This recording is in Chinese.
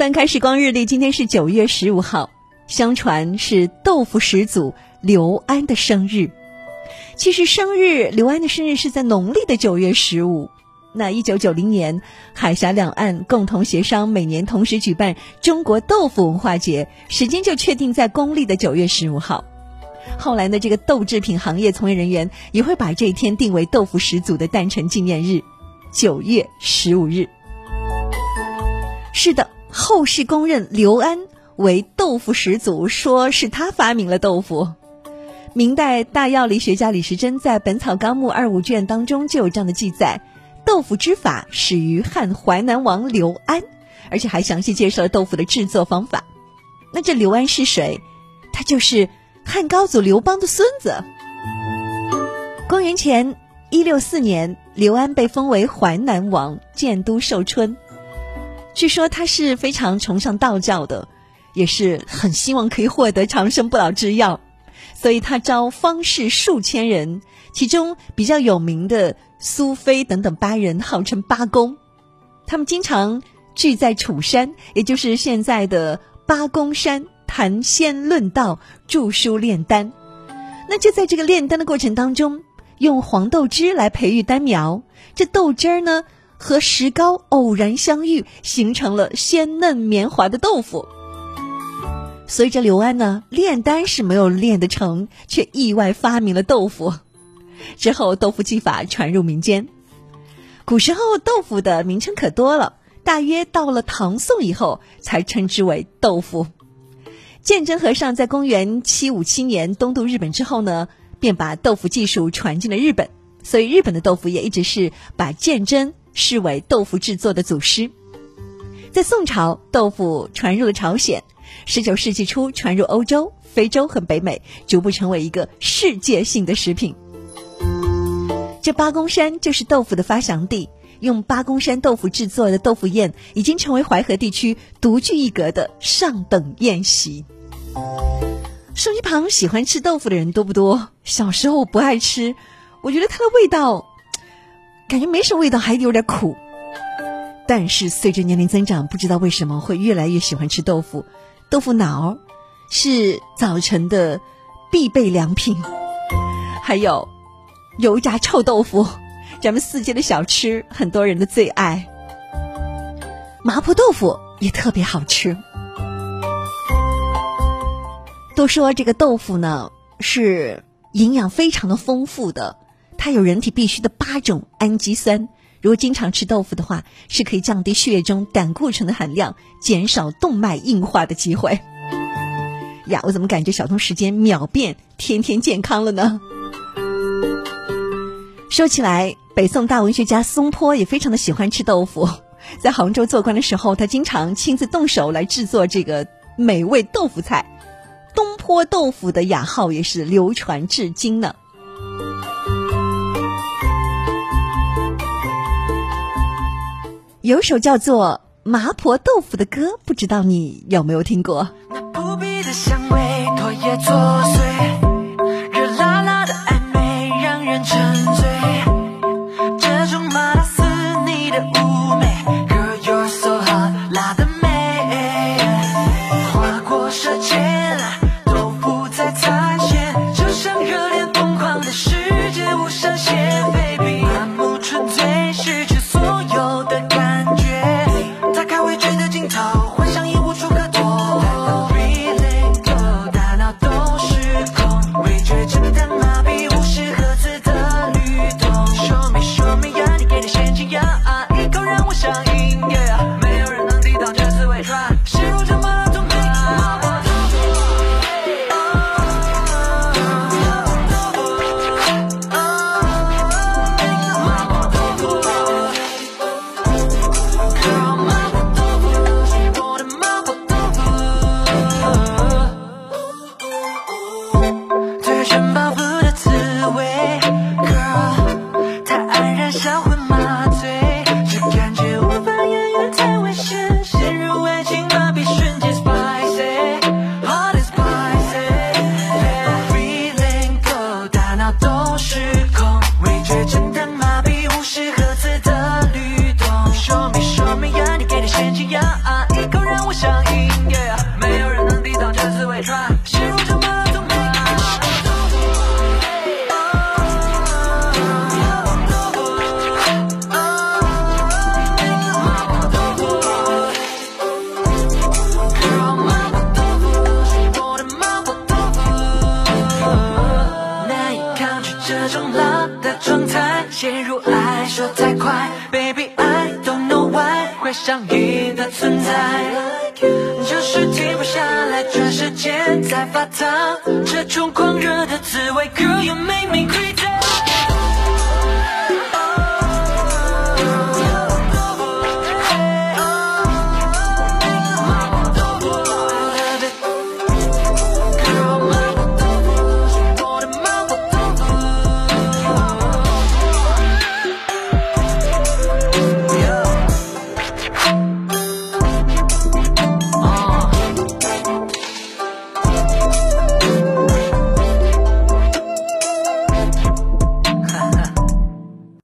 翻开时光日历，今天是九月十五号，相传是豆腐始祖刘安的生日。其实生日刘安的生日是在农历的九月十五。那一九九零年，海峡两岸共同协商，每年同时举办中国豆腐文化节，时间就确定在公历的九月十五号。后来呢，这个豆制品行业从业人员也会把这一天定为豆腐始祖的诞辰纪念日，九月十五日。是的。后世公认刘安为豆腐始祖，说是他发明了豆腐。明代大药理学家李时珍在《本草纲目》二五卷当中就有这样的记载：豆腐之法始于汉淮南王刘安，而且还详细介绍了豆腐的制作方法。那这刘安是谁？他就是汉高祖刘邦的孙子。公元前一六四年，刘安被封为淮南王，建都寿春。据说他是非常崇尚道教的，也是很希望可以获得长生不老之药，所以他招方士数千人，其中比较有名的苏菲等等八人，号称八公。他们经常聚在楚山，也就是现在的八公山，谈仙论道，著书炼丹。那就在这个炼丹的过程当中，用黄豆汁来培育丹苗，这豆汁儿呢。和石膏偶然相遇，形成了鲜嫩绵滑的豆腐。随着刘安呢炼丹是没有炼得成，却意外发明了豆腐。之后豆腐技法传入民间。古时候豆腐的名称可多了，大约到了唐宋以后才称之为豆腐。鉴真和尚在公元七五七年东渡日本之后呢，便把豆腐技术传进了日本，所以日本的豆腐也一直是把鉴真。视为豆腐制作的祖师，在宋朝，豆腐传入了朝鲜；十九世纪初，传入欧洲、非洲和北美，逐步成为一个世界性的食品。这八公山就是豆腐的发祥地，用八公山豆腐制作的豆腐宴，已经成为淮河地区独具一格的上等宴席。手机旁喜欢吃豆腐的人多不多？小时候不爱吃，我觉得它的味道。感觉没什么味道，还有点苦。但是随着年龄增长，不知道为什么会越来越喜欢吃豆腐。豆腐脑是早晨的必备良品，还有油炸臭豆腐，咱们四街的小吃，很多人的最爱。麻婆豆腐也特别好吃。都说这个豆腐呢是营养非常的丰富的。它有人体必需的八种氨基酸，如果经常吃豆腐的话，是可以降低血液中胆固醇的含量，减少动脉硬化的机会。呀，我怎么感觉小东时间秒变天天健康了呢？说起来，北宋大文学家松坡也非常的喜欢吃豆腐，在杭州做官的时候，他经常亲自动手来制作这个美味豆腐菜，东坡豆腐的雅号也是流传至今呢。有首叫做《麻婆豆腐》的歌，不知道你有没有听过？那扑鼻的香味，唾液作祟。的状态，陷入爱说太快，Baby I don't know why 会上瘾的存在，就是停不下来，全世界在发烫，这种狂热的滋味，Girl you make me crazy。